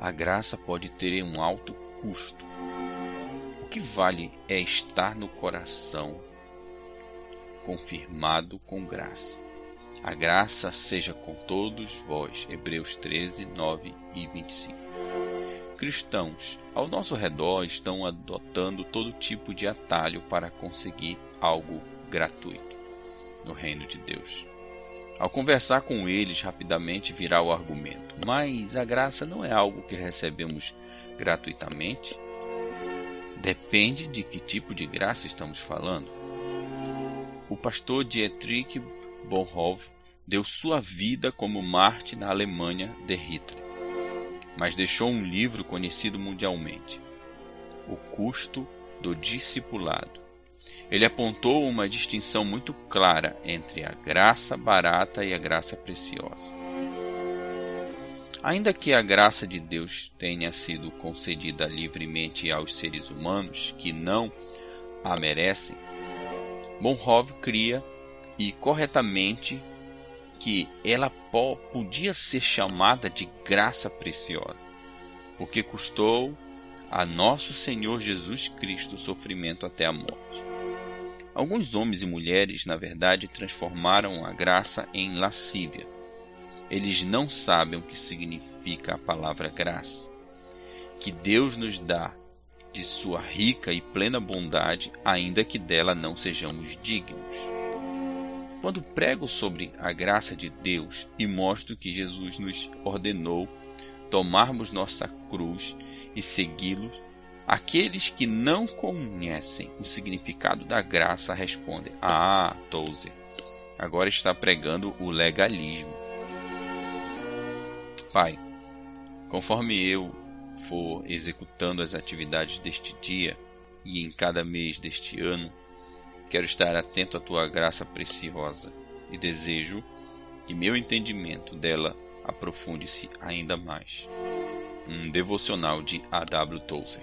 a graça pode ter um alto custo. O que vale é estar no coração confirmado com graça. A graça seja com todos vós. Hebreus 13, 9 e 25. Cristãos ao nosso redor estão adotando todo tipo de atalho para conseguir algo gratuito no reino de Deus. Ao conversar com eles, rapidamente virá o argumento: Mas a graça não é algo que recebemos gratuitamente? Depende de que tipo de graça estamos falando. O pastor Dietrich Bonhoeffer deu sua vida como Marte na Alemanha de Hitler, mas deixou um livro conhecido mundialmente, O Custo do Discipulado. Ele apontou uma distinção muito clara entre a graça barata e a graça preciosa. Ainda que a graça de Deus tenha sido concedida livremente aos seres humanos que não a merecem, Bonhoeffer cria e corretamente que ela podia ser chamada de graça preciosa, porque custou a nosso Senhor Jesus Cristo o sofrimento até a morte. Alguns homens e mulheres, na verdade, transformaram a graça em lascívia. Eles não sabem o que significa a palavra graça, que Deus nos dá de sua rica e plena bondade, ainda que dela não sejamos dignos. Quando prego sobre a graça de Deus e mostro que Jesus nos ordenou tomarmos nossa cruz e segui-lo, aqueles que não conhecem o significado da graça respondem: Ah, Tozer, agora está pregando o legalismo. Pai, conforme eu for executando as atividades deste dia e em cada mês deste ano, quero estar atento à tua graça preciosa e desejo que meu entendimento dela aprofunde-se ainda mais. Um devocional de A.W. Tozer.